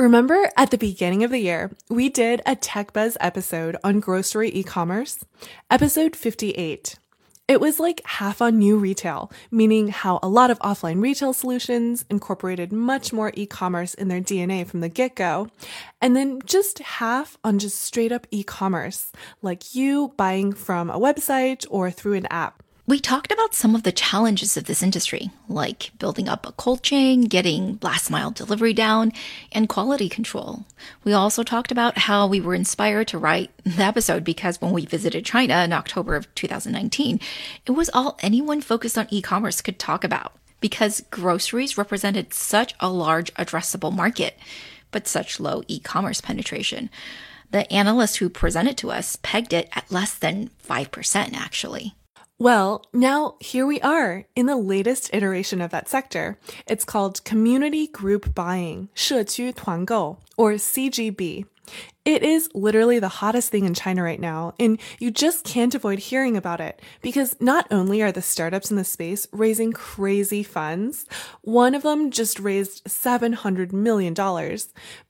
Remember at the beginning of the year, we did a Tech Buzz episode on grocery e commerce? Episode 58. It was like half on new retail, meaning how a lot of offline retail solutions incorporated much more e commerce in their DNA from the get go, and then just half on just straight up e commerce, like you buying from a website or through an app. We talked about some of the challenges of this industry, like building up a cold chain, getting last mile delivery down, and quality control. We also talked about how we were inspired to write the episode because when we visited China in October of 2019, it was all anyone focused on e commerce could talk about because groceries represented such a large addressable market, but such low e commerce penetration. The analyst who presented to us pegged it at less than 5%, actually. Well, now here we are in the latest iteration of that sector. It's called Community Group Buying, 社区团购, or CGB. It is literally the hottest thing in China right now, and you just can't avoid hearing about it because not only are the startups in the space raising crazy funds, one of them just raised $700 million,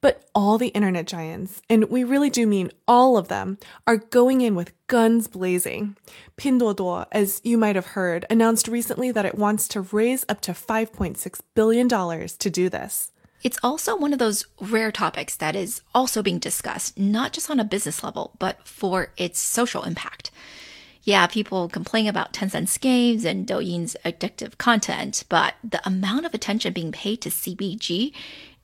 but all the internet giants, and we really do mean all of them, are going in with guns blazing. Pinduoduo, as you might have heard, announced recently that it wants to raise up to $5.6 billion to do this. It's also one of those rare topics that is also being discussed, not just on a business level, but for its social impact. Yeah, people complain about Tencent's games and Douyin's addictive content, but the amount of attention being paid to CGB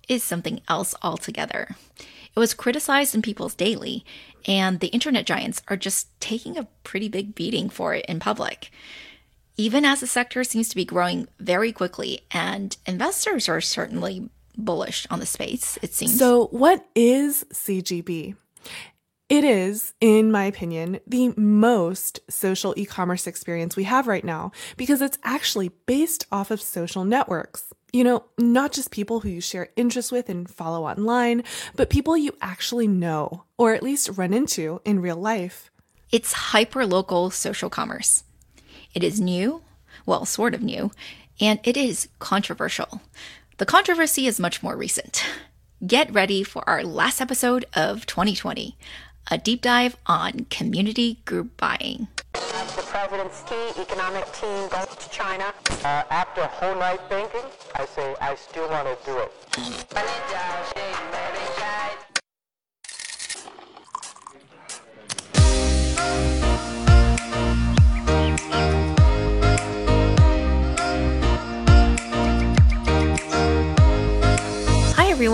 is something else altogether. It was criticized in People's Daily, and the internet giants are just taking a pretty big beating for it in public. Even as the sector seems to be growing very quickly, and investors are certainly bullish on the space, it seems. So, what is CGB? It is, in my opinion, the most social e commerce experience we have right now because it's actually based off of social networks. You know, not just people who you share interests with and follow online, but people you actually know or at least run into in real life. It's hyper local social commerce. It is new, well, sort of new, and it is controversial. The controversy is much more recent. Get ready for our last episode of 2020, a deep dive on community group buying. The president's key economic team goes to China. Uh, after a whole night thinking, I say I still want to do it.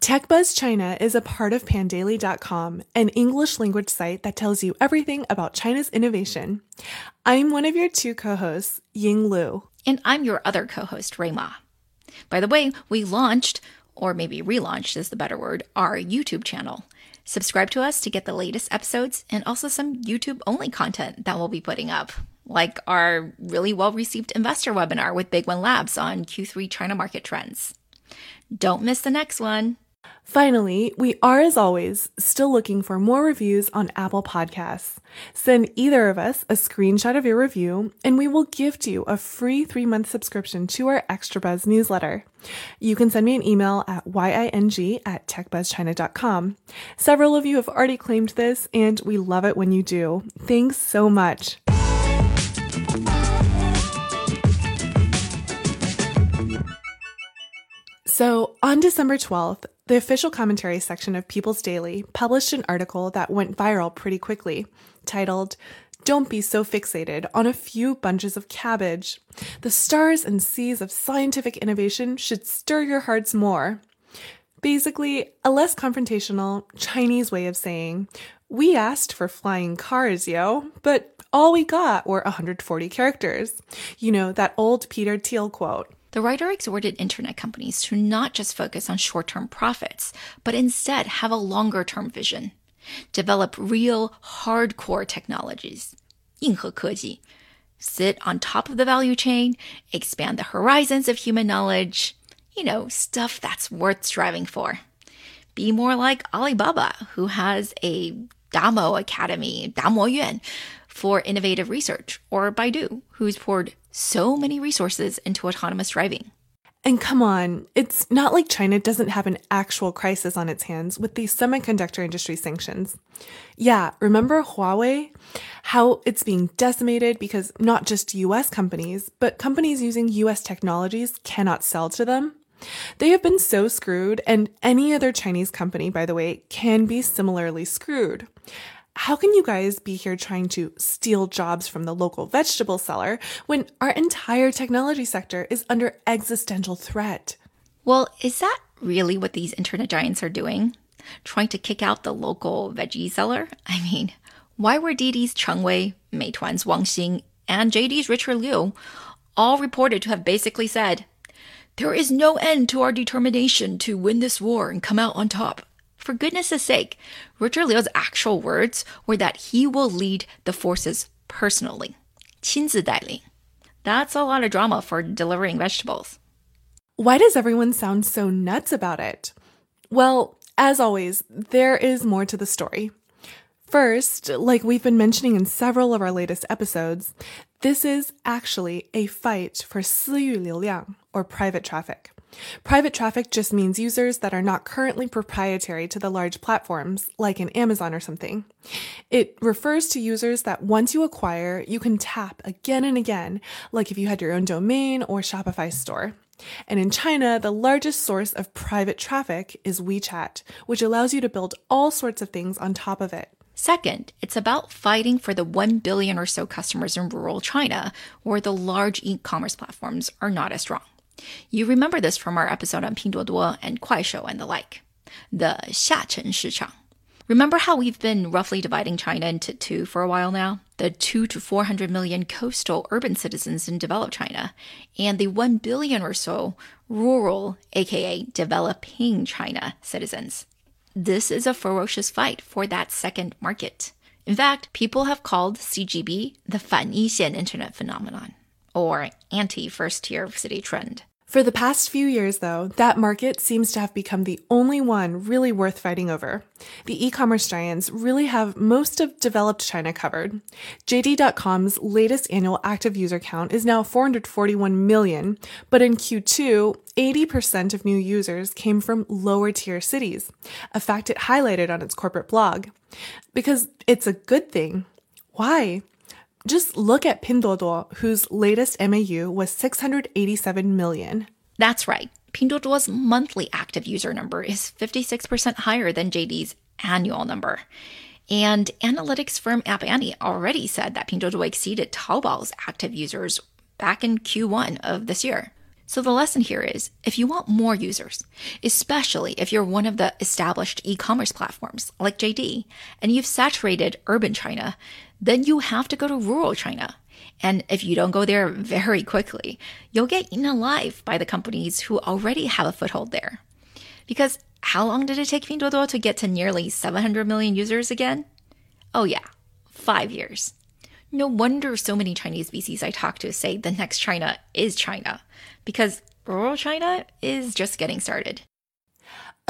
TechBuzz China is a part of Pandaily.com, an English language site that tells you everything about China's innovation. I'm one of your two co-hosts, Ying Lu. And I'm your other co-host, Rui Ma. By the way, we launched, or maybe relaunched is the better word, our YouTube channel. Subscribe to us to get the latest episodes and also some YouTube only content that we'll be putting up, like our really well received investor webinar with Big One Labs on Q3 China market trends. Don't miss the next one. Finally, we are, as always, still looking for more reviews on Apple Podcasts. Send either of us a screenshot of your review, and we will gift you a free three month subscription to our Extra Buzz newsletter. You can send me an email at ying at techbuzzchina.com. Several of you have already claimed this, and we love it when you do. Thanks so much. So, on December 12th, the official commentary section of People's Daily published an article that went viral pretty quickly, titled, Don't Be So Fixated on a Few Bunches of Cabbage. The stars and seas of scientific innovation should stir your hearts more. Basically, a less confrontational Chinese way of saying, We asked for flying cars, yo, but all we got were 140 characters. You know, that old Peter Thiel quote. The writer exhorted internet companies to not just focus on short term profits, but instead have a longer term vision. Develop real, hardcore technologies, 硬核科技, sit on top of the value chain, expand the horizons of human knowledge, you know, stuff that's worth striving for. Be more like Alibaba, who has a Damo Academy, Damo Yuan, for innovative research, or Baidu, who's poured so many resources into autonomous driving. And come on, it's not like China doesn't have an actual crisis on its hands with these semiconductor industry sanctions. Yeah, remember Huawei? How it's being decimated because not just US companies, but companies using US technologies cannot sell to them? They have been so screwed, and any other Chinese company, by the way, can be similarly screwed. How can you guys be here trying to steal jobs from the local vegetable seller when our entire technology sector is under existential threat? Well, is that really what these internet giants are doing? Trying to kick out the local veggie seller? I mean, why were Didi's Cheng Wei, Meituan's Wang Xing, and JD's Richard Liu all reported to have basically said, There is no end to our determination to win this war and come out on top? For goodness sake, Richard Liu's actual words were that he will lead the forces personally. 亲自带领. That's a lot of drama for delivering vegetables. Why does everyone sound so nuts about it? Well, as always, there is more to the story. First, like we've been mentioning in several of our latest episodes, this is actually a fight for 私域流量, or private traffic. Private traffic just means users that are not currently proprietary to the large platforms, like in Amazon or something. It refers to users that once you acquire, you can tap again and again, like if you had your own domain or Shopify store. And in China, the largest source of private traffic is WeChat, which allows you to build all sorts of things on top of it. Second, it's about fighting for the 1 billion or so customers in rural China, where the large e commerce platforms are not as strong. You remember this from our episode on Pinduoduo and Kuaishou and the like, the Xiachen Shichang. Remember how we've been roughly dividing China into two for a while now? The two to 400 million coastal urban citizens in developed China and the 1 billion or so rural, aka developing China citizens. This is a ferocious fight for that second market. In fact, people have called CGB the Fan Yixian internet phenomenon or anti first tier city trend. For the past few years, though, that market seems to have become the only one really worth fighting over. The e commerce giants really have most of developed China covered. JD.com's latest annual active user count is now 441 million, but in Q2, 80% of new users came from lower tier cities, a fact it highlighted on its corporate blog. Because it's a good thing. Why? Just look at Pinduoduo, whose latest MAU was 687 million. That's right. Pinduoduo's monthly active user number is 56% higher than JD's annual number. And analytics firm App Annie already said that Pinduoduo exceeded Taobao's active users back in Q1 of this year. So the lesson here is if you want more users, especially if you're one of the established e-commerce platforms like JD and you've saturated urban China, then you have to go to rural China. And if you don't go there very quickly, you'll get eaten alive by the companies who already have a foothold there. Because how long did it take Pinduoduo to get to nearly 700 million users again? Oh yeah, five years. No wonder so many Chinese VCs I talk to say the next China is China, because rural China is just getting started.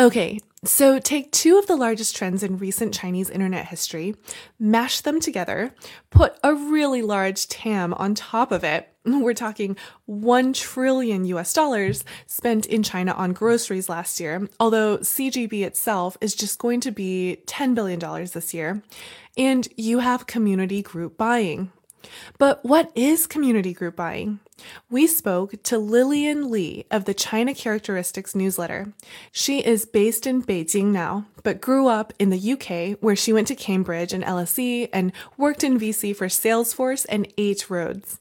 Okay, so take two of the largest trends in recent Chinese internet history, mash them together, put a really large TAM on top of it. We're talking 1 trillion US dollars spent in China on groceries last year, although CGB itself is just going to be $10 billion this year. And you have community group buying. But what is community group buying? We spoke to Lillian Li of the China Characteristics newsletter. She is based in Beijing now, but grew up in the UK where she went to Cambridge and LSE and worked in VC for Salesforce and Eight Roads.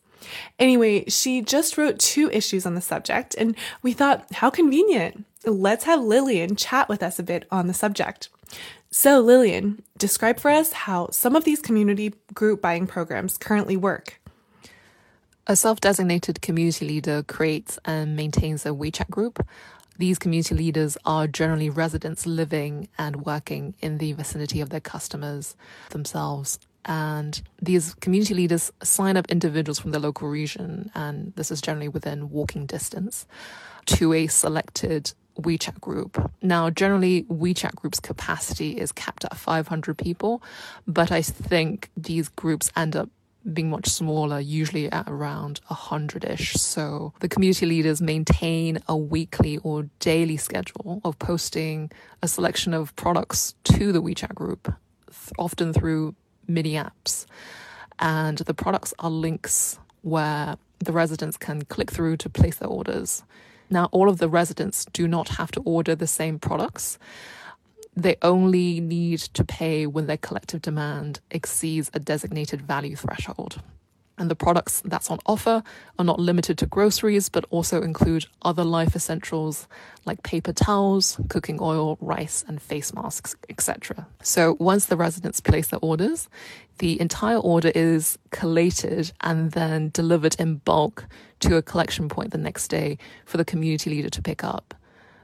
Anyway, she just wrote two issues on the subject, and we thought, how convenient. Let's have Lillian chat with us a bit on the subject. So, Lillian, describe for us how some of these community group buying programs currently work. A self designated community leader creates and maintains a WeChat group. These community leaders are generally residents living and working in the vicinity of their customers themselves. And these community leaders sign up individuals from the local region, and this is generally within walking distance, to a selected WeChat group. Now, generally, WeChat group's capacity is capped at 500 people, but I think these groups end up being much smaller, usually at around 100 ish. So the community leaders maintain a weekly or daily schedule of posting a selection of products to the WeChat group, often through mini apps. And the products are links where the residents can click through to place their orders. Now, all of the residents do not have to order the same products. They only need to pay when their collective demand exceeds a designated value threshold. And the products that's on offer are not limited to groceries, but also include other life essentials like paper towels, cooking oil, rice, and face masks, etc. So once the residents place their orders, the entire order is collated and then delivered in bulk to a collection point the next day for the community leader to pick up.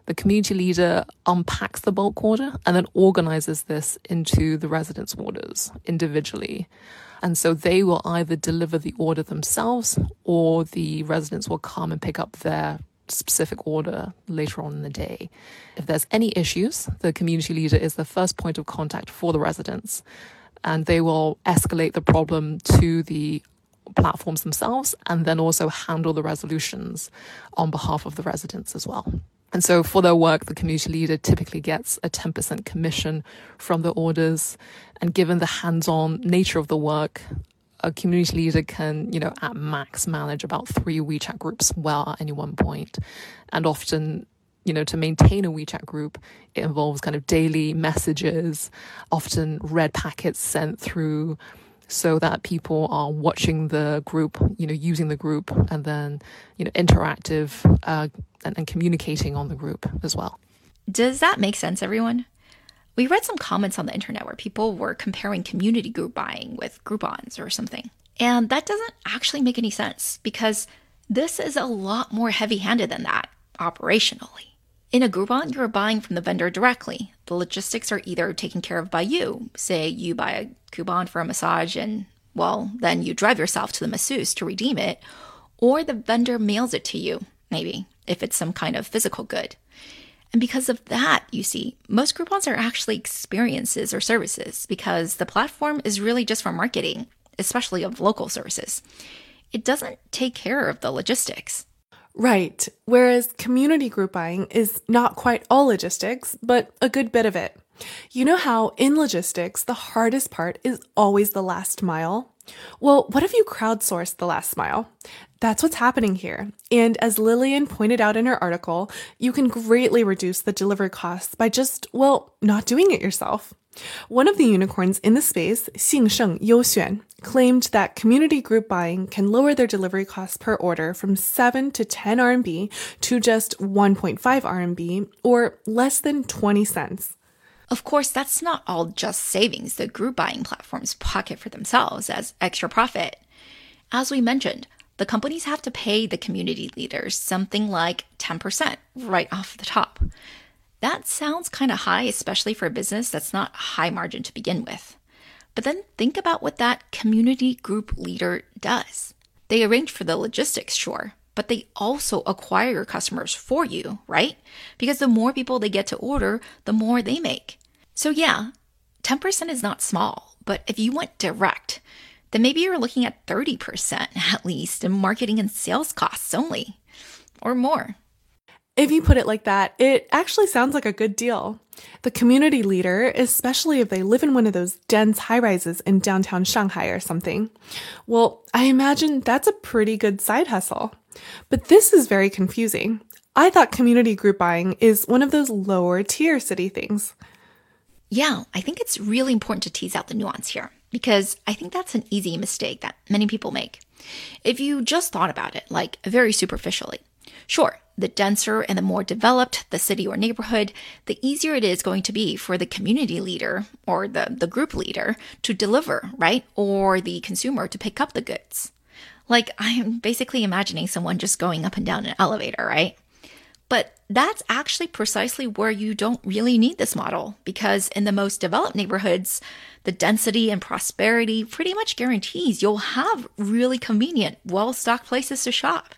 The community leader unpacks the bulk order and then organizes this into the residents' orders individually. And so they will either deliver the order themselves or the residents will come and pick up their specific order later on in the day. If there's any issues, the community leader is the first point of contact for the residents and they will escalate the problem to the platforms themselves and then also handle the resolutions on behalf of the residents as well. And so for their work, the community leader typically gets a 10% commission from the orders. And given the hands on nature of the work, a community leader can, you know, at max manage about three WeChat groups well at any one point. And often, you know, to maintain a WeChat group, it involves kind of daily messages, often red packets sent through so that people are watching the group, you know, using the group and then, you know, interactive uh, and, and communicating on the group as well. Does that make sense, everyone? We read some comments on the internet where people were comparing community group buying with Groupons or something. And that doesn't actually make any sense because this is a lot more heavy handed than that operationally. In a Groupon, you're buying from the vendor directly. The logistics are either taken care of by you. Say you buy a coupon for a massage and, well, then you drive yourself to the masseuse to redeem it, or the vendor mails it to you, maybe, if it's some kind of physical good. And because of that, you see, most Groupons are actually experiences or services because the platform is really just for marketing, especially of local services. It doesn't take care of the logistics. Right. Whereas community group buying is not quite all logistics, but a good bit of it. You know how in logistics, the hardest part is always the last mile? Well, what if you crowdsource the last mile? That's what's happening here. And as Lillian pointed out in her article, you can greatly reduce the delivery costs by just, well, not doing it yourself. One of the unicorns in the space, Xingsheng Youxuan, claimed that community group buying can lower their delivery costs per order from 7 to 10 RMB to just 1.5 RMB or less than 20 cents. Of course, that's not all just savings the group buying platforms pocket for themselves as extra profit. As we mentioned, the companies have to pay the community leaders something like 10% right off the top. That sounds kind of high, especially for a business that's not high margin to begin with. But then think about what that community group leader does. They arrange for the logistics, sure, but they also acquire your customers for you, right? Because the more people they get to order, the more they make. So, yeah, 10% is not small, but if you went direct, then maybe you're looking at 30% at least in marketing and sales costs only, or more. If you put it like that, it actually sounds like a good deal. The community leader, especially if they live in one of those dense high rises in downtown Shanghai or something, well, I imagine that's a pretty good side hustle. But this is very confusing. I thought community group buying is one of those lower tier city things. Yeah, I think it's really important to tease out the nuance here because I think that's an easy mistake that many people make. If you just thought about it, like very superficially, sure, the denser and the more developed the city or neighborhood, the easier it is going to be for the community leader or the, the group leader to deliver, right? Or the consumer to pick up the goods. Like, I am basically imagining someone just going up and down an elevator, right? But that's actually precisely where you don't really need this model because in the most developed neighborhoods, the density and prosperity pretty much guarantees you'll have really convenient, well stocked places to shop.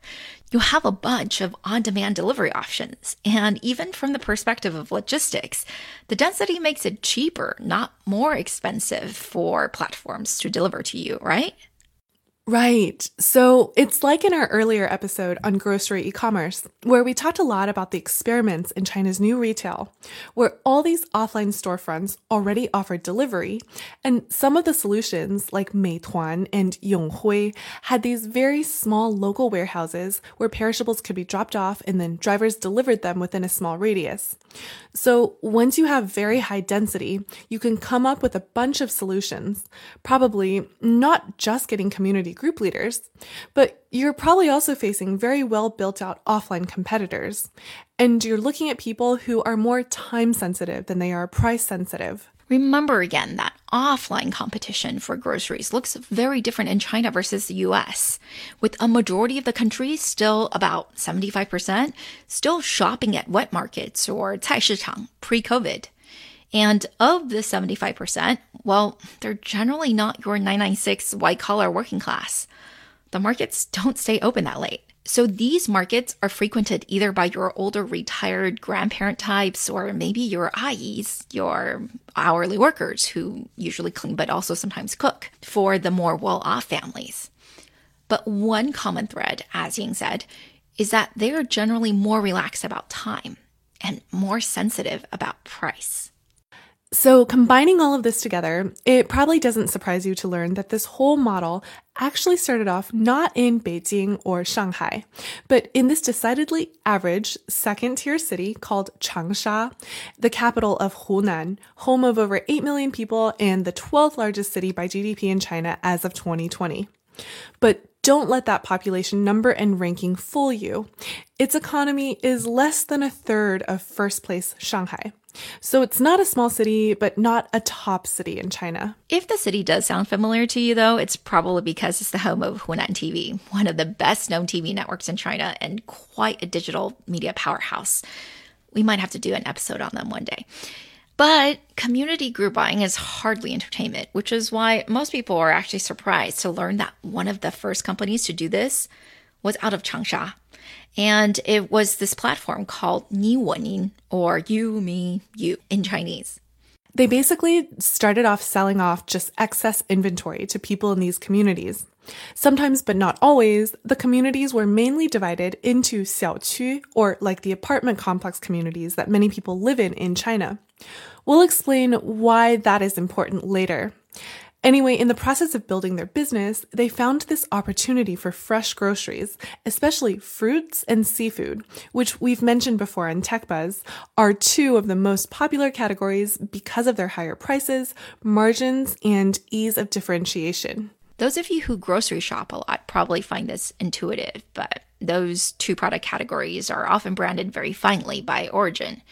You'll have a bunch of on demand delivery options. And even from the perspective of logistics, the density makes it cheaper, not more expensive for platforms to deliver to you, right? Right. So it's like in our earlier episode on grocery e commerce, where we talked a lot about the experiments in China's new retail, where all these offline storefronts already offered delivery, and some of the solutions, like Meituan and Yonghui, had these very small local warehouses where perishables could be dropped off and then drivers delivered them within a small radius. So once you have very high density, you can come up with a bunch of solutions, probably not just getting community group leaders, but you're probably also facing very well built out offline competitors. And you're looking at people who are more time sensitive than they are price sensitive. Remember again that offline competition for groceries looks very different in China versus the US, with a majority of the country still about 75% still shopping at wet markets or 菜市场 pre-COVID. And of the 75%, well, they're generally not your 996 white collar working class. The markets don't stay open that late. So these markets are frequented either by your older retired grandparent types or maybe your ayis, your hourly workers who usually clean but also sometimes cook for the more well off families. But one common thread, as Ying said, is that they are generally more relaxed about time and more sensitive about price. So, combining all of this together, it probably doesn't surprise you to learn that this whole model actually started off not in Beijing or Shanghai, but in this decidedly average second tier city called Changsha, the capital of Hunan, home of over 8 million people and the 12th largest city by GDP in China as of 2020. But don't let that population number and ranking fool you. Its economy is less than a third of first place Shanghai. So it's not a small city, but not a top city in China. If the city does sound familiar to you, though, it's probably because it's the home of Hunan TV, one of the best known TV networks in China and quite a digital media powerhouse. We might have to do an episode on them one day. But community group buying is hardly entertainment, which is why most people are actually surprised to learn that one of the first companies to do this was out of Changsha. And it was this platform called Ni Wonin, or You, Me, You in Chinese. They basically started off selling off just excess inventory to people in these communities. Sometimes, but not always, the communities were mainly divided into xiaoqu, or like the apartment complex communities that many people live in in China. We'll explain why that is important later. Anyway, in the process of building their business, they found this opportunity for fresh groceries, especially fruits and seafood, which we've mentioned before in TechBuzz, are two of the most popular categories because of their higher prices, margins, and ease of differentiation. Those of you who grocery shop a lot probably find this intuitive, but those two product categories are often branded very finely by origin.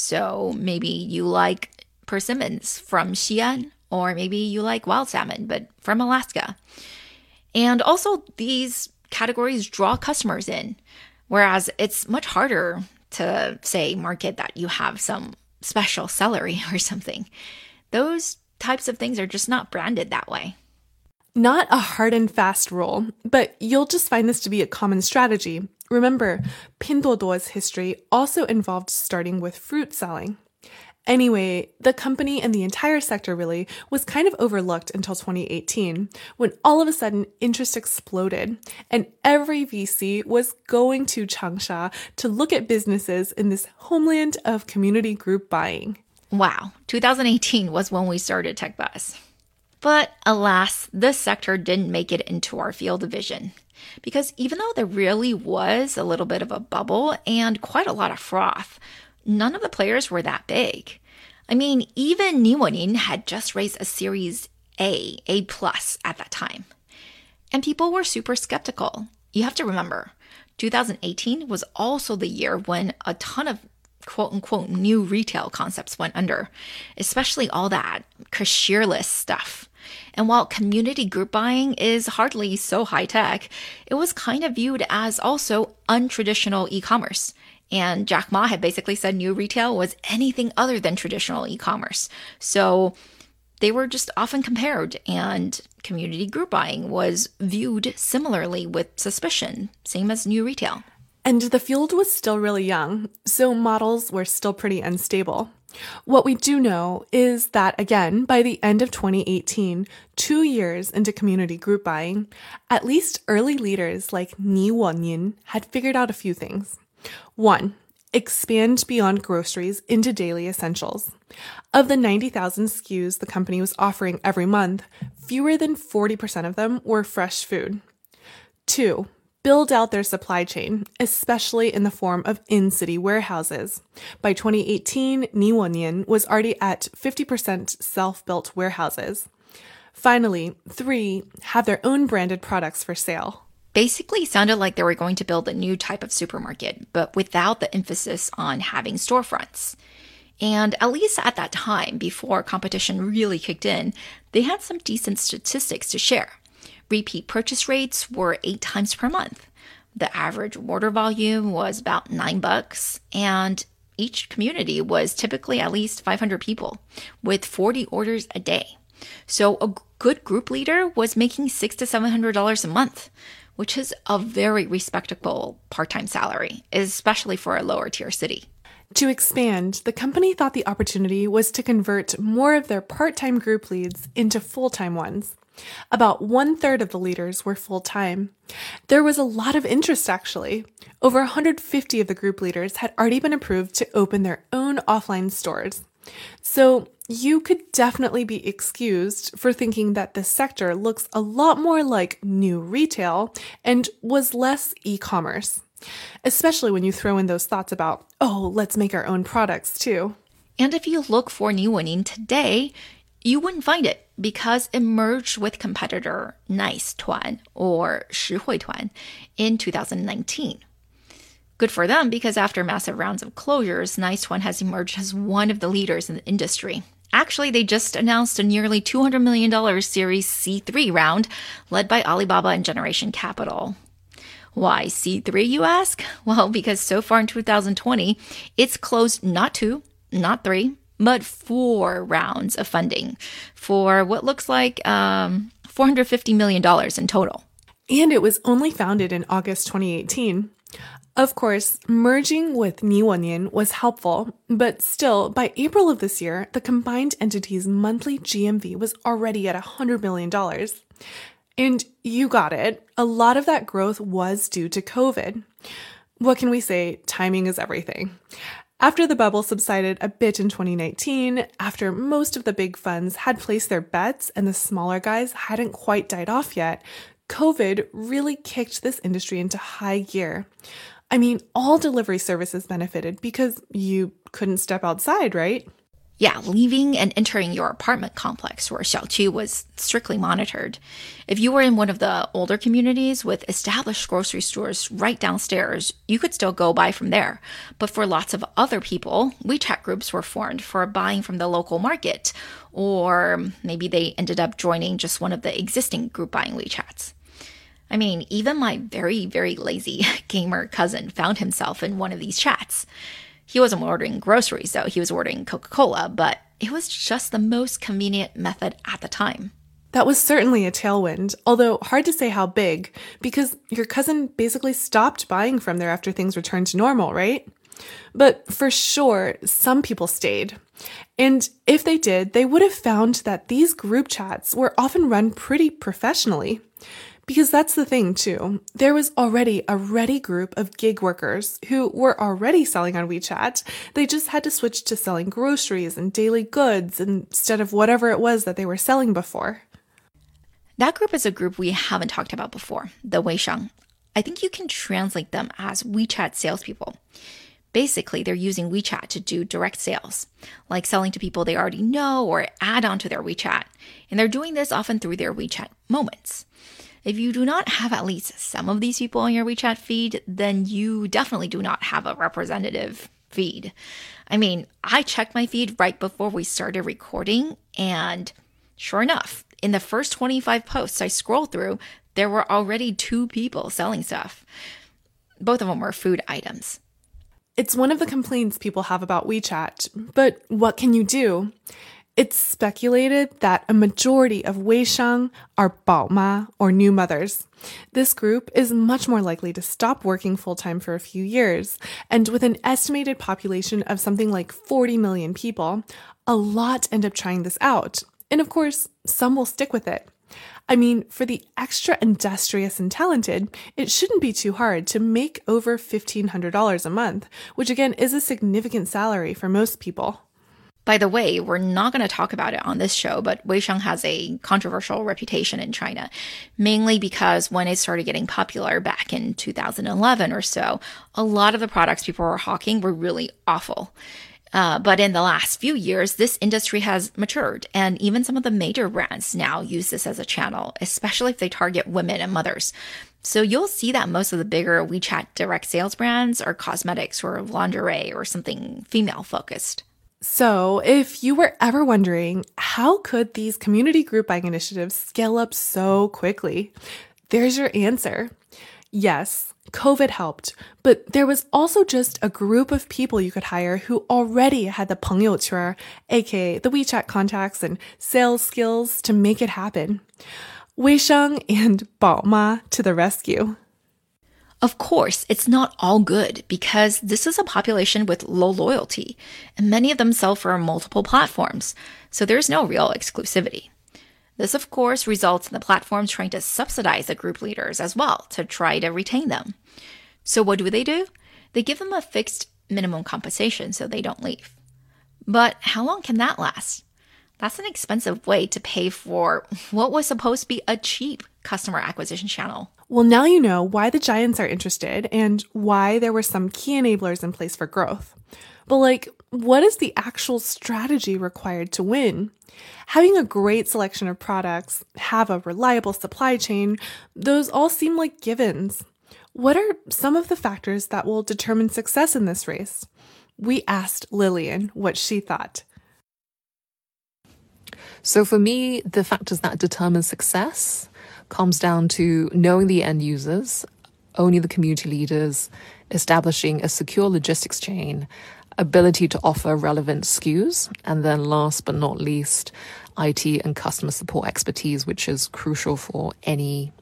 So maybe you like persimmons from Xi'an or maybe you like wild salmon, but from Alaska. And also, these categories draw customers in, whereas it's much harder to say market that you have some special celery or something. Those types of things are just not branded that way. Not a hard and fast rule, but you'll just find this to be a common strategy. Remember, Pinduoduo's history also involved starting with fruit selling. Anyway, the company and the entire sector really was kind of overlooked until 2018 when all of a sudden interest exploded and every VC was going to Changsha to look at businesses in this homeland of community group buying. Wow, 2018 was when we started TechBuzz. But alas, this sector didn't make it into our field of vision. Because even though there really was a little bit of a bubble and quite a lot of froth, none of the players were that big. I mean, even Niwonin had just raised a Series A, A plus at that time. And people were super skeptical. You have to remember, 2018 was also the year when a ton of quote unquote new retail concepts went under, especially all that cashierless stuff. And while community group buying is hardly so high tech, it was kind of viewed as also untraditional e commerce. And Jack Ma had basically said new retail was anything other than traditional e commerce. So they were just often compared, and community group buying was viewed similarly with suspicion, same as new retail. And the field was still really young, so models were still pretty unstable. What we do know is that, again, by the end of 2018, two years into community group buying, at least early leaders like Ni Wonin had figured out a few things. One, expand beyond groceries into daily essentials. Of the 90,000 SKUs the company was offering every month, fewer than 40% of them were fresh food. Two, build out their supply chain, especially in the form of in city warehouses. By 2018, Ni Wonin was already at 50% self built warehouses. Finally, three, have their own branded products for sale basically sounded like they were going to build a new type of supermarket, but without the emphasis on having storefronts. And at least at that time, before competition really kicked in, they had some decent statistics to share. Repeat purchase rates were eight times per month. The average order volume was about nine bucks, and each community was typically at least 500 people, with 40 orders a day. So a good group leader was making six to seven hundred dollars a month, which is a very respectable part time salary, especially for a lower tier city. To expand, the company thought the opportunity was to convert more of their part time group leads into full time ones. About one third of the leaders were full time. There was a lot of interest, actually. Over 150 of the group leaders had already been approved to open their own offline stores. So you could definitely be excused for thinking that this sector looks a lot more like new retail and was less e commerce, especially when you throw in those thoughts about, oh, let's make our own products too. And if you look for Ni Wonin today, you wouldn't find it because it merged with competitor Nice Tuan or Shihui Tuan in 2019. Good for them because after massive rounds of closures, Nice Tuan has emerged as one of the leaders in the industry. Actually, they just announced a nearly $200 million Series C3 round led by Alibaba and Generation Capital. Why C3, you ask? Well, because so far in 2020, it's closed not two, not three, but four rounds of funding for what looks like um, $450 million in total. And it was only founded in August 2018. Of course, merging with Ni Wonin was helpful, but still, by April of this year, the combined entity's monthly GMV was already at $100 million. And you got it, a lot of that growth was due to COVID. What can we say? Timing is everything. After the bubble subsided a bit in 2019, after most of the big funds had placed their bets and the smaller guys hadn't quite died off yet, COVID really kicked this industry into high gear. I mean, all delivery services benefited because you couldn't step outside, right? Yeah, leaving and entering your apartment complex where Xiaoqu was strictly monitored. If you were in one of the older communities with established grocery stores right downstairs, you could still go buy from there. But for lots of other people, WeChat groups were formed for buying from the local market, or maybe they ended up joining just one of the existing group buying WeChats. I mean, even my very, very lazy gamer cousin found himself in one of these chats. He wasn't ordering groceries, though, he was ordering Coca Cola, but it was just the most convenient method at the time. That was certainly a tailwind, although hard to say how big, because your cousin basically stopped buying from there after things returned to normal, right? But for sure, some people stayed. And if they did, they would have found that these group chats were often run pretty professionally. Because that's the thing, too. There was already a ready group of gig workers who were already selling on WeChat. They just had to switch to selling groceries and daily goods instead of whatever it was that they were selling before. That group is a group we haven't talked about before, the Weishang. I think you can translate them as WeChat salespeople. Basically, they're using WeChat to do direct sales, like selling to people they already know or add on to their WeChat. And they're doing this often through their WeChat moments. If you do not have at least some of these people on your WeChat feed, then you definitely do not have a representative feed. I mean, I checked my feed right before we started recording, and sure enough, In the first 25 posts I scrolled through, there were already two people selling stuff. Both of them were food items. It's one of the complaints people have about WeChat, but what can you do? It's speculated that a majority of Weishang are Baoma or new mothers. This group is much more likely to stop working full time for a few years, and with an estimated population of something like 40 million people, a lot end up trying this out. And of course, some will stick with it. I mean, for the extra industrious and talented, it shouldn't be too hard to make over $1,500 a month, which again is a significant salary for most people. By the way, we're not going to talk about it on this show, but Weishang has a controversial reputation in China, mainly because when it started getting popular back in 2011 or so, a lot of the products people were hawking were really awful. Uh, but in the last few years, this industry has matured, and even some of the major brands now use this as a channel, especially if they target women and mothers. So you'll see that most of the bigger WeChat direct sales brands are cosmetics or lingerie or something female focused. So, if you were ever wondering how could these community group buying initiatives scale up so quickly, there's your answer. Yes, COVID helped, but there was also just a group of people you could hire who already had the Pengyocheer, aka the WeChat contacts and sales skills to make it happen. Weishang and Bao Ma to the rescue. Of course, it's not all good because this is a population with low loyalty, and many of them sell for multiple platforms, so there's no real exclusivity. This, of course, results in the platforms trying to subsidize the group leaders as well to try to retain them. So, what do they do? They give them a fixed minimum compensation so they don't leave. But how long can that last? That's an expensive way to pay for what was supposed to be a cheap customer acquisition channel. Well, now you know why the giants are interested and why there were some key enablers in place for growth. But, like, what is the actual strategy required to win? Having a great selection of products, have a reliable supply chain, those all seem like givens. What are some of the factors that will determine success in this race? We asked Lillian what she thought. So, for me, the factors that determine success comes down to knowing the end users, owning the community leaders, establishing a secure logistics chain, ability to offer relevant SKUs, and then last but not least, IT and customer support expertise, which is crucial for any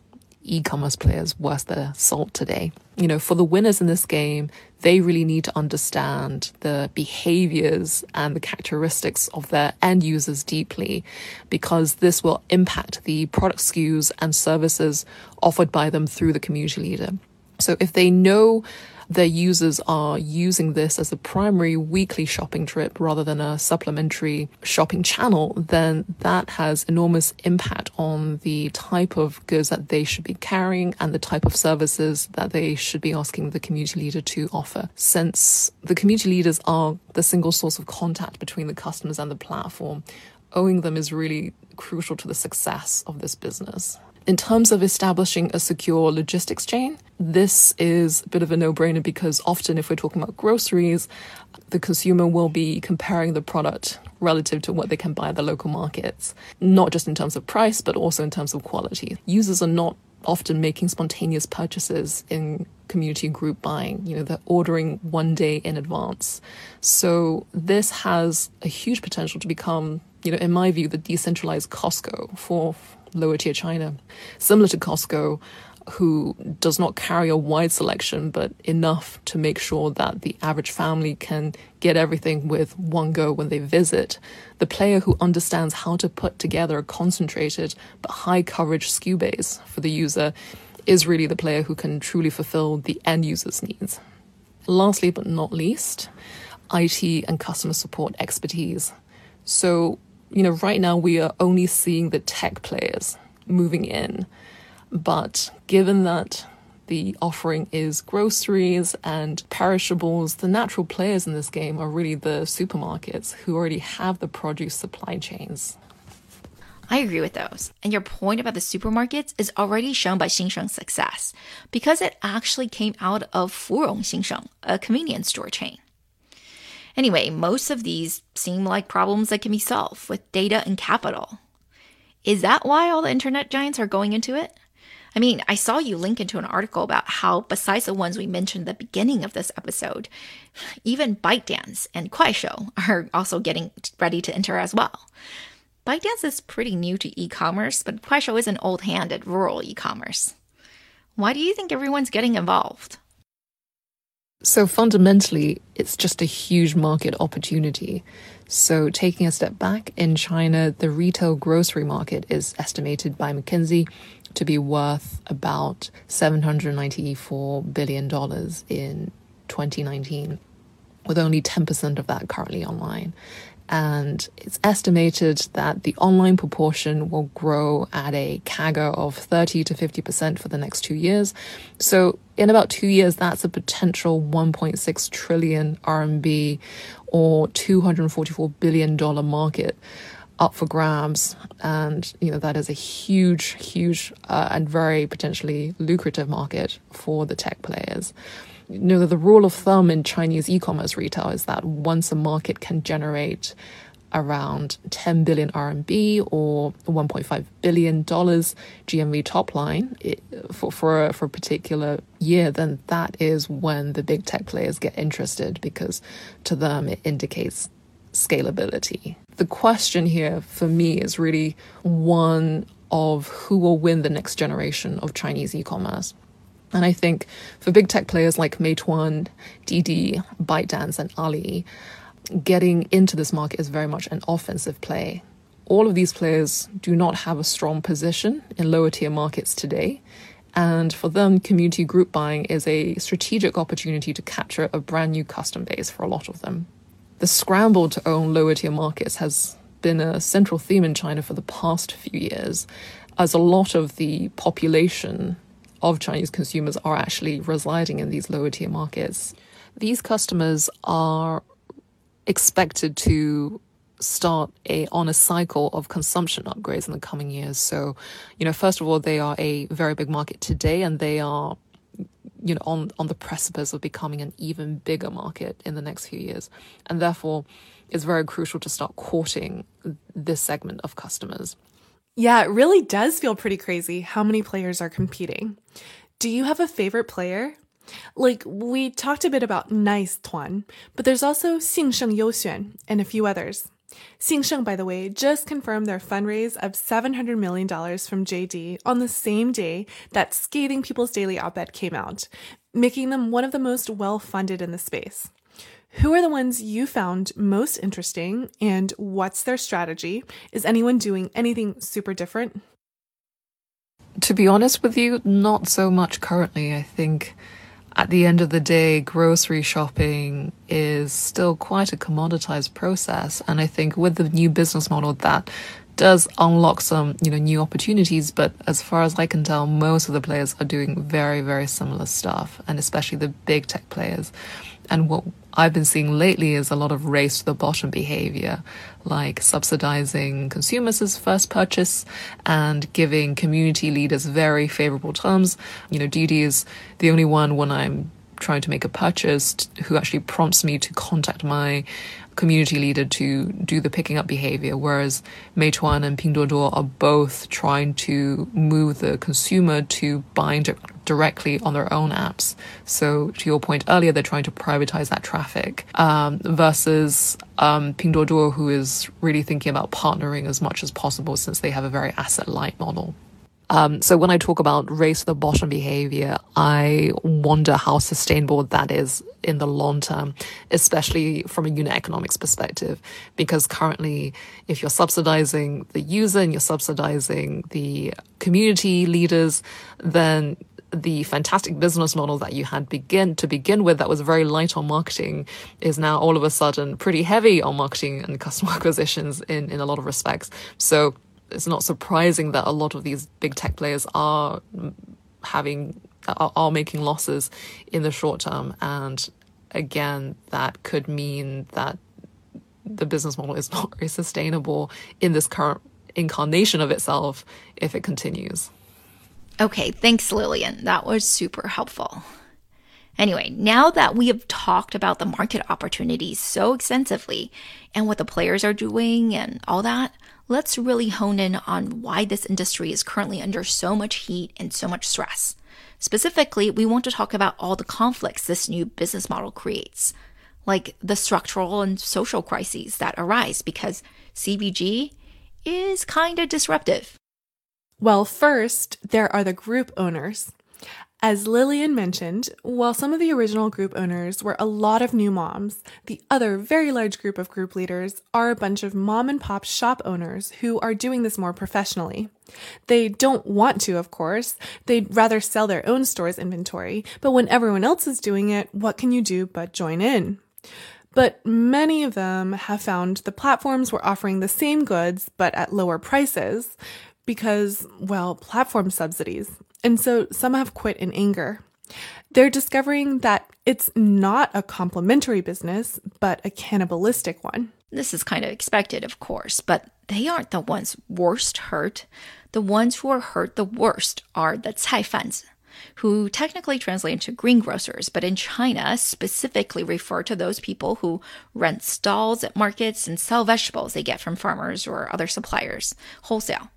e-commerce players worth their salt today. You know, for the winners in this game, they really need to understand the behaviors and the characteristics of their end users deeply because this will impact the product SKUs and services offered by them through the community leader. So if they know their users are using this as a primary weekly shopping trip rather than a supplementary shopping channel, then that has enormous impact on the type of goods that they should be carrying and the type of services that they should be asking the community leader to offer. Since the community leaders are the single source of contact between the customers and the platform, owing them is really crucial to the success of this business. In terms of establishing a secure logistics chain, this is a bit of a no brainer because often, if we're talking about groceries, the consumer will be comparing the product relative to what they can buy at the local markets, not just in terms of price, but also in terms of quality. Users are not often making spontaneous purchases in community group buying. You know, they're ordering one day in advance. So this has a huge potential to become, you know, in my view, the decentralized Costco for lower tier China. Similar to Costco, who does not carry a wide selection, but enough to make sure that the average family can get everything with one go when they visit. The player who understands how to put together a concentrated but high coverage SKU base for the user is really the player who can truly fulfill the end user's needs. Lastly, but not least, IT and customer support expertise. So, you know, right now we are only seeing the tech players moving in. But given that the offering is groceries and perishables, the natural players in this game are really the supermarkets who already have the produce supply chains. I agree with those. And your point about the supermarkets is already shown by Xingsheng's success because it actually came out of Furong Xingsheng, a convenience store chain. Anyway, most of these seem like problems that can be solved with data and capital. Is that why all the internet giants are going into it? I mean, I saw you link into an article about how, besides the ones we mentioned at the beginning of this episode, even ByteDance and Kuaishou are also getting ready to enter as well. ByteDance is pretty new to e commerce, but Kuaishou is an old hand at rural e commerce. Why do you think everyone's getting involved? So fundamentally, it's just a huge market opportunity. So, taking a step back, in China, the retail grocery market is estimated by McKinsey to be worth about $794 billion in 2019, with only 10% of that currently online. And it's estimated that the online proportion will grow at a CAGR of 30 to 50% for the next two years. So, in about two years, that's a potential 1.6 trillion RMB or $244 billion market up for grabs. And, you know, that is a huge, huge, uh, and very potentially lucrative market for the tech players. You know, the rule of thumb in Chinese e commerce retail is that once a market can generate around 10 billion RMB or 1.5 billion dollars GMV top line for for a, for a particular year, then that is when the big tech players get interested because to them it indicates scalability. The question here for me is really one of who will win the next generation of Chinese e-commerce. And I think for big tech players like Meituan, Didi, ByteDance, and Ali, getting into this market is very much an offensive play. All of these players do not have a strong position in lower tier markets today. And for them, community group buying is a strategic opportunity to capture a brand new customer base for a lot of them. The scramble to own lower tier markets has been a central theme in China for the past few years, as a lot of the population of Chinese consumers are actually residing in these lower tier markets. These customers are expected to start a on a cycle of consumption upgrades in the coming years. So, you know, first of all, they are a very big market today, and they are, you know, on on the precipice of becoming an even bigger market in the next few years, and therefore, it's very crucial to start courting this segment of customers. Yeah, it really does feel pretty crazy how many players are competing. Do you have a favorite player? Like, we talked a bit about Nice Tuan, but there's also Xingsheng Youxuan and a few others. Xingsheng, by the way, just confirmed their fundraise of $700 million from JD on the same day that Scathing People's Daily op ed came out, making them one of the most well funded in the space. Who are the ones you found most interesting and what's their strategy? Is anyone doing anything super different? To be honest with you, not so much currently. I think at the end of the day, grocery shopping is still quite a commoditized process. And I think with the new business model, that does unlock some, you know, new opportunities. But as far as I can tell, most of the players are doing very, very similar stuff, and especially the big tech players. And what I've been seeing lately is a lot of race to the bottom behavior, like subsidizing consumers' first purchase and giving community leaders very favorable terms. You know, Didi is the only one when I'm trying to make a purchase who actually prompts me to contact my community leader to do the picking up behavior, whereas Meituan and Pinduoduo are both trying to move the consumer to buying di- directly on their own apps. So to your point earlier, they're trying to privatize that traffic um, versus um, Pinduoduo, who is really thinking about partnering as much as possible since they have a very asset light model. Um, so when I talk about race to the bottom behavior, I wonder how sustainable that is in the long term, especially from a unit economics perspective. Because currently, if you're subsidizing the user and you're subsidizing the community leaders, then the fantastic business model that you had begin to begin with that was very light on marketing is now all of a sudden pretty heavy on marketing and customer acquisitions in, in a lot of respects. So it's not surprising that a lot of these big tech players are having are, are making losses in the short term and again that could mean that the business model is not very sustainable in this current incarnation of itself if it continues. Okay, thanks, Lillian. That was super helpful. Anyway, now that we have talked about the market opportunities so extensively and what the players are doing and all that, let's really hone in on why this industry is currently under so much heat and so much stress. Specifically, we want to talk about all the conflicts this new business model creates, like the structural and social crises that arise because CBG is kind of disruptive. Well, first, there are the group owners. As Lillian mentioned, while some of the original group owners were a lot of new moms, the other very large group of group leaders are a bunch of mom and pop shop owners who are doing this more professionally. They don't want to, of course. They'd rather sell their own store's inventory, but when everyone else is doing it, what can you do but join in? But many of them have found the platforms were offering the same goods but at lower prices because, well, platform subsidies. And so some have quit in anger. They're discovering that it's not a complementary business, but a cannibalistic one. This is kind of expected, of course, but they aren't the ones worst hurt. The ones who are hurt the worst are the caifans, who technically translate into greengrocers, but in China specifically refer to those people who rent stalls at markets and sell vegetables they get from farmers or other suppliers wholesale.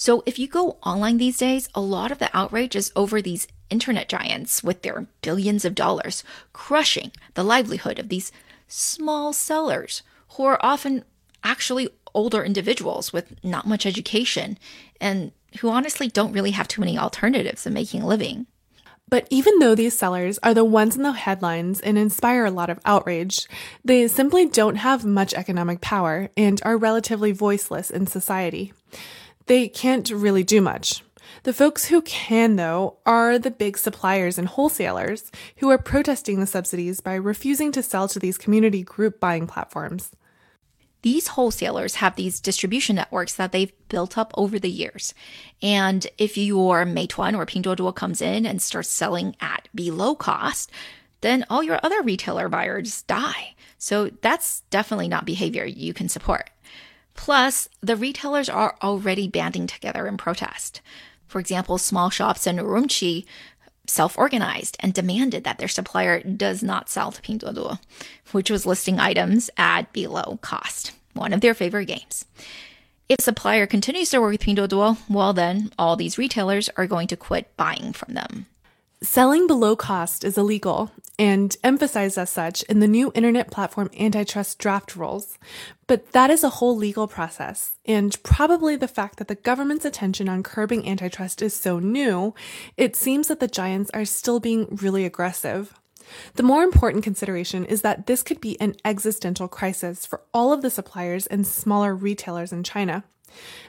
So if you go online these days, a lot of the outrage is over these internet giants with their billions of dollars crushing the livelihood of these small sellers who are often actually older individuals with not much education and who honestly don't really have too many alternatives in making a living. But even though these sellers are the ones in the headlines and inspire a lot of outrage, they simply don't have much economic power and are relatively voiceless in society they can't really do much. The folks who can, though, are the big suppliers and wholesalers who are protesting the subsidies by refusing to sell to these community group buying platforms. These wholesalers have these distribution networks that they've built up over the years. And if your Meituan or Pinduoduo comes in and starts selling at below cost, then all your other retailer buyers die. So that's definitely not behavior you can support. Plus, the retailers are already banding together in protest. For example, small shops in Urumqi self organized and demanded that their supplier does not sell to Pinduoduo, which was listing items at below cost, one of their favorite games. If supplier continues to work with Pinduoduo, well, then all these retailers are going to quit buying from them. Selling below cost is illegal and emphasized as such in the new internet platform antitrust draft rules. But that is a whole legal process, and probably the fact that the government's attention on curbing antitrust is so new, it seems that the giants are still being really aggressive. The more important consideration is that this could be an existential crisis for all of the suppliers and smaller retailers in China.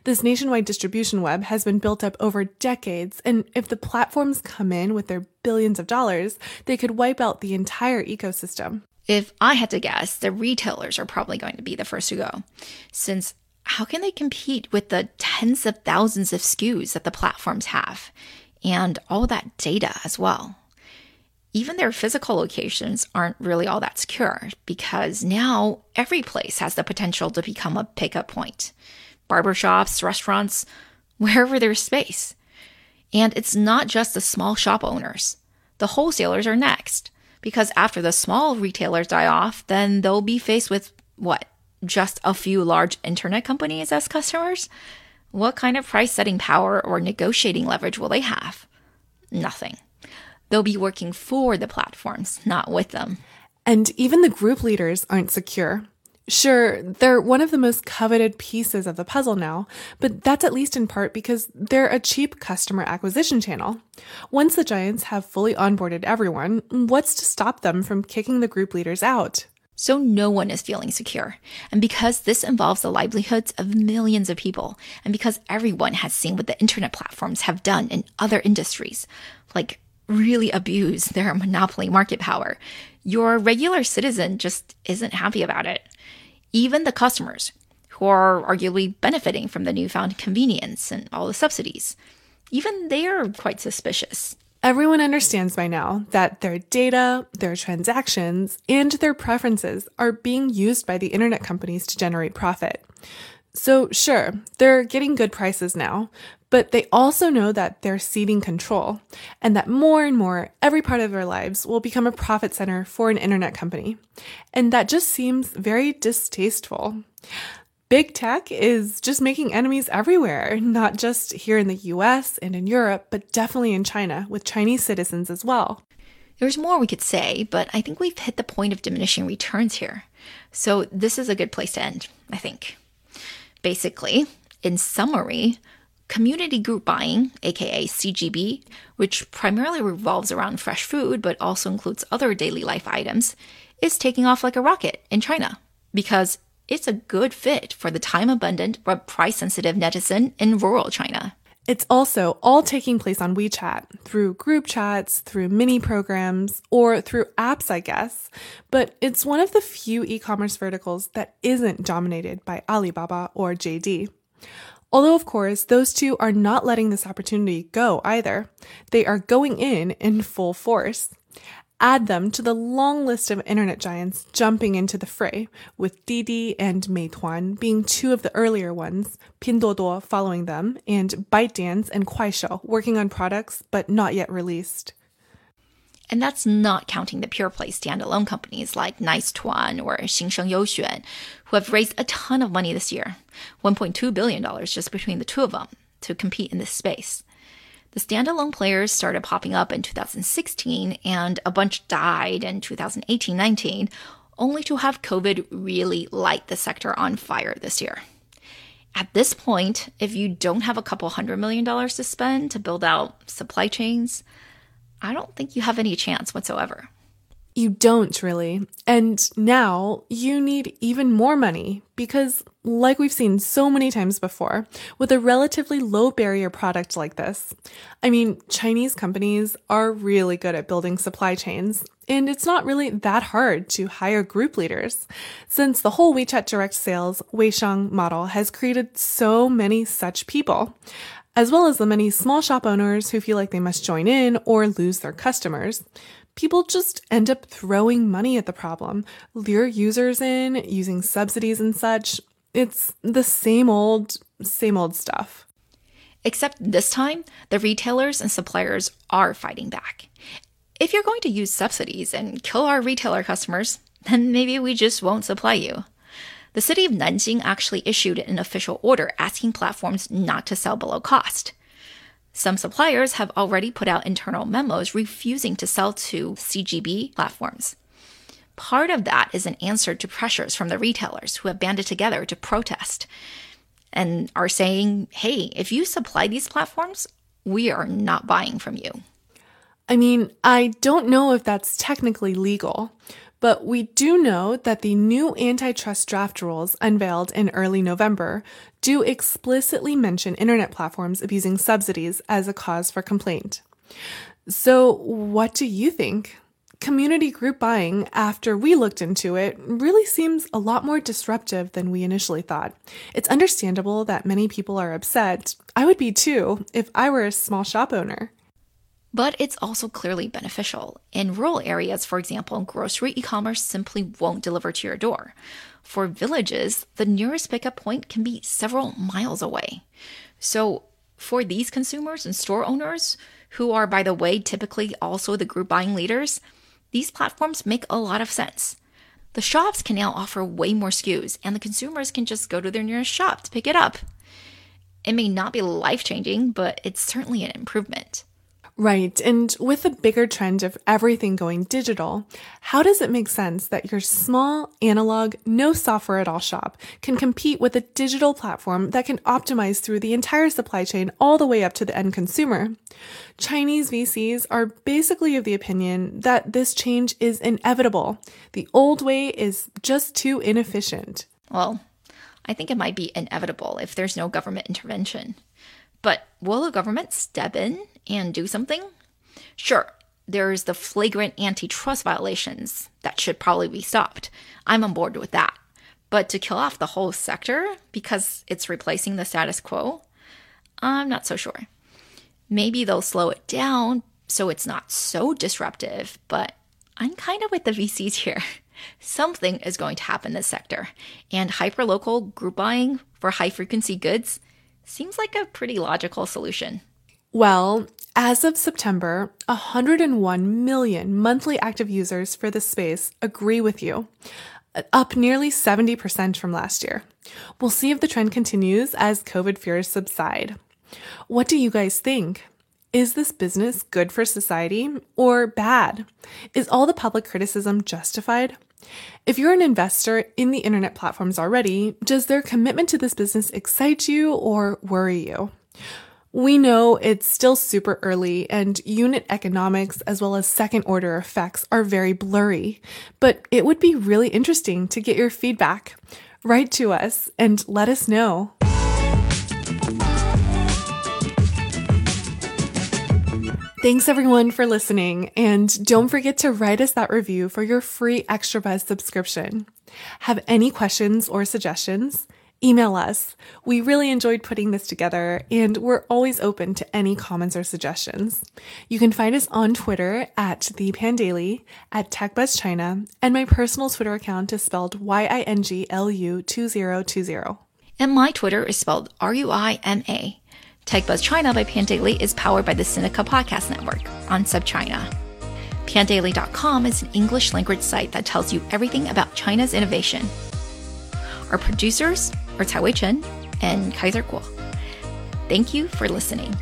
This nationwide distribution web has been built up over decades, and if the platforms come in with their billions of dollars, they could wipe out the entire ecosystem. If I had to guess, the retailers are probably going to be the first to go, since how can they compete with the tens of thousands of SKUs that the platforms have and all that data as well? Even their physical locations aren't really all that secure because now every place has the potential to become a pickup point barbershops, restaurants, wherever there's space. And it's not just the small shop owners. The wholesalers are next, because after the small retailers die off, then they'll be faced with what? Just a few large internet companies as customers? What kind of price setting power or negotiating leverage will they have? Nothing. They'll be working for the platforms, not with them. And even the group leaders aren't secure. Sure, they're one of the most coveted pieces of the puzzle now, but that's at least in part because they're a cheap customer acquisition channel. Once the giants have fully onboarded everyone, what's to stop them from kicking the group leaders out? So no one is feeling secure. And because this involves the livelihoods of millions of people, and because everyone has seen what the internet platforms have done in other industries, like really abuse their monopoly market power, your regular citizen just isn't happy about it even the customers who are arguably benefiting from the newfound convenience and all the subsidies. Even they are quite suspicious. Everyone understands by now that their data, their transactions, and their preferences are being used by the internet companies to generate profit. So, sure, they're getting good prices now, but they also know that they're ceding control and that more and more every part of their lives will become a profit center for an internet company. And that just seems very distasteful. Big tech is just making enemies everywhere, not just here in the US and in Europe, but definitely in China with Chinese citizens as well. There's more we could say, but I think we've hit the point of diminishing returns here. So this is a good place to end, I think. Basically, in summary, community group buying, aka CGB, which primarily revolves around fresh food but also includes other daily life items, is taking off like a rocket in China because it's a good fit for the time abundant but price sensitive netizen in rural China. It's also all taking place on WeChat through group chats, through mini programs, or through apps, I guess. But it's one of the few e commerce verticals that isn't dominated by Alibaba or JD. Although, of course, those two are not letting this opportunity go either. They are going in in full force. Add them to the long list of internet giants jumping into the fray, with Didi and Meituan being two of the earlier ones, Pinduoduo following them, and ByteDance and Kuaishou working on products but not yet released. And that's not counting the pure play standalone companies like Nice Tuan or Xingsheng Youxuan, who have raised a ton of money this year $1.2 billion just between the two of them to compete in this space. The standalone players started popping up in 2016, and a bunch died in 2018 19, only to have COVID really light the sector on fire this year. At this point, if you don't have a couple hundred million dollars to spend to build out supply chains, I don't think you have any chance whatsoever. You don't really. And now you need even more money because, like we've seen so many times before, with a relatively low barrier product like this, I mean, Chinese companies are really good at building supply chains, and it's not really that hard to hire group leaders. Since the whole WeChat direct sales Weishang model has created so many such people as well as the many small shop owners who feel like they must join in or lose their customers people just end up throwing money at the problem, lure users in using subsidies and such. It's the same old, same old stuff. Except this time, the retailers and suppliers are fighting back. If you're going to use subsidies and kill our retailer customers, then maybe we just won't supply you. The city of Nanjing actually issued an official order asking platforms not to sell below cost. Some suppliers have already put out internal memos refusing to sell to CGB platforms. Part of that is an answer to pressures from the retailers who have banded together to protest and are saying, hey, if you supply these platforms, we are not buying from you. I mean, I don't know if that's technically legal, but we do know that the new antitrust draft rules unveiled in early November do explicitly mention internet platforms abusing subsidies as a cause for complaint. So, what do you think? Community group buying, after we looked into it, really seems a lot more disruptive than we initially thought. It's understandable that many people are upset. I would be too if I were a small shop owner. But it's also clearly beneficial. In rural areas, for example, grocery e commerce simply won't deliver to your door. For villages, the nearest pickup point can be several miles away. So, for these consumers and store owners, who are, by the way, typically also the group buying leaders, these platforms make a lot of sense. The shops can now offer way more SKUs, and the consumers can just go to their nearest shop to pick it up. It may not be life changing, but it's certainly an improvement. Right. And with the bigger trend of everything going digital, how does it make sense that your small, analog, no software at all shop can compete with a digital platform that can optimize through the entire supply chain all the way up to the end consumer? Chinese VCs are basically of the opinion that this change is inevitable. The old way is just too inefficient. Well, I think it might be inevitable if there's no government intervention. But will the government step in and do something? Sure, there's the flagrant antitrust violations that should probably be stopped. I'm on board with that. But to kill off the whole sector because it's replacing the status quo, I'm not so sure. Maybe they'll slow it down so it's not so disruptive, but I'm kind of with the VCs here. Something is going to happen in this sector, and hyperlocal group buying for high frequency goods seems like a pretty logical solution. Well, as of September, 101 million monthly active users for this space agree with you. up nearly 70% from last year. We'll see if the trend continues as COVID fears subside. What do you guys think? Is this business good for society or bad? Is all the public criticism justified? If you're an investor in the internet platforms already, does their commitment to this business excite you or worry you? We know it's still super early and unit economics as well as second order effects are very blurry, but it would be really interesting to get your feedback. Write to us and let us know. Thanks everyone for listening, and don't forget to write us that review for your free Extra Buzz subscription. Have any questions or suggestions? Email us. We really enjoyed putting this together, and we're always open to any comments or suggestions. You can find us on Twitter at the Pandaily, at TechBuzzChina, and my personal Twitter account is spelled Y-I-N-G-L-U-2020. And my Twitter is spelled R U I M A. TechBuzz China by Pandaily is powered by the Sinica Podcast Network on SupChina. Pandaily.com is an English language site that tells you everything about China's innovation. Our producers are Wei Chen and Kaiser Kuo. Thank you for listening.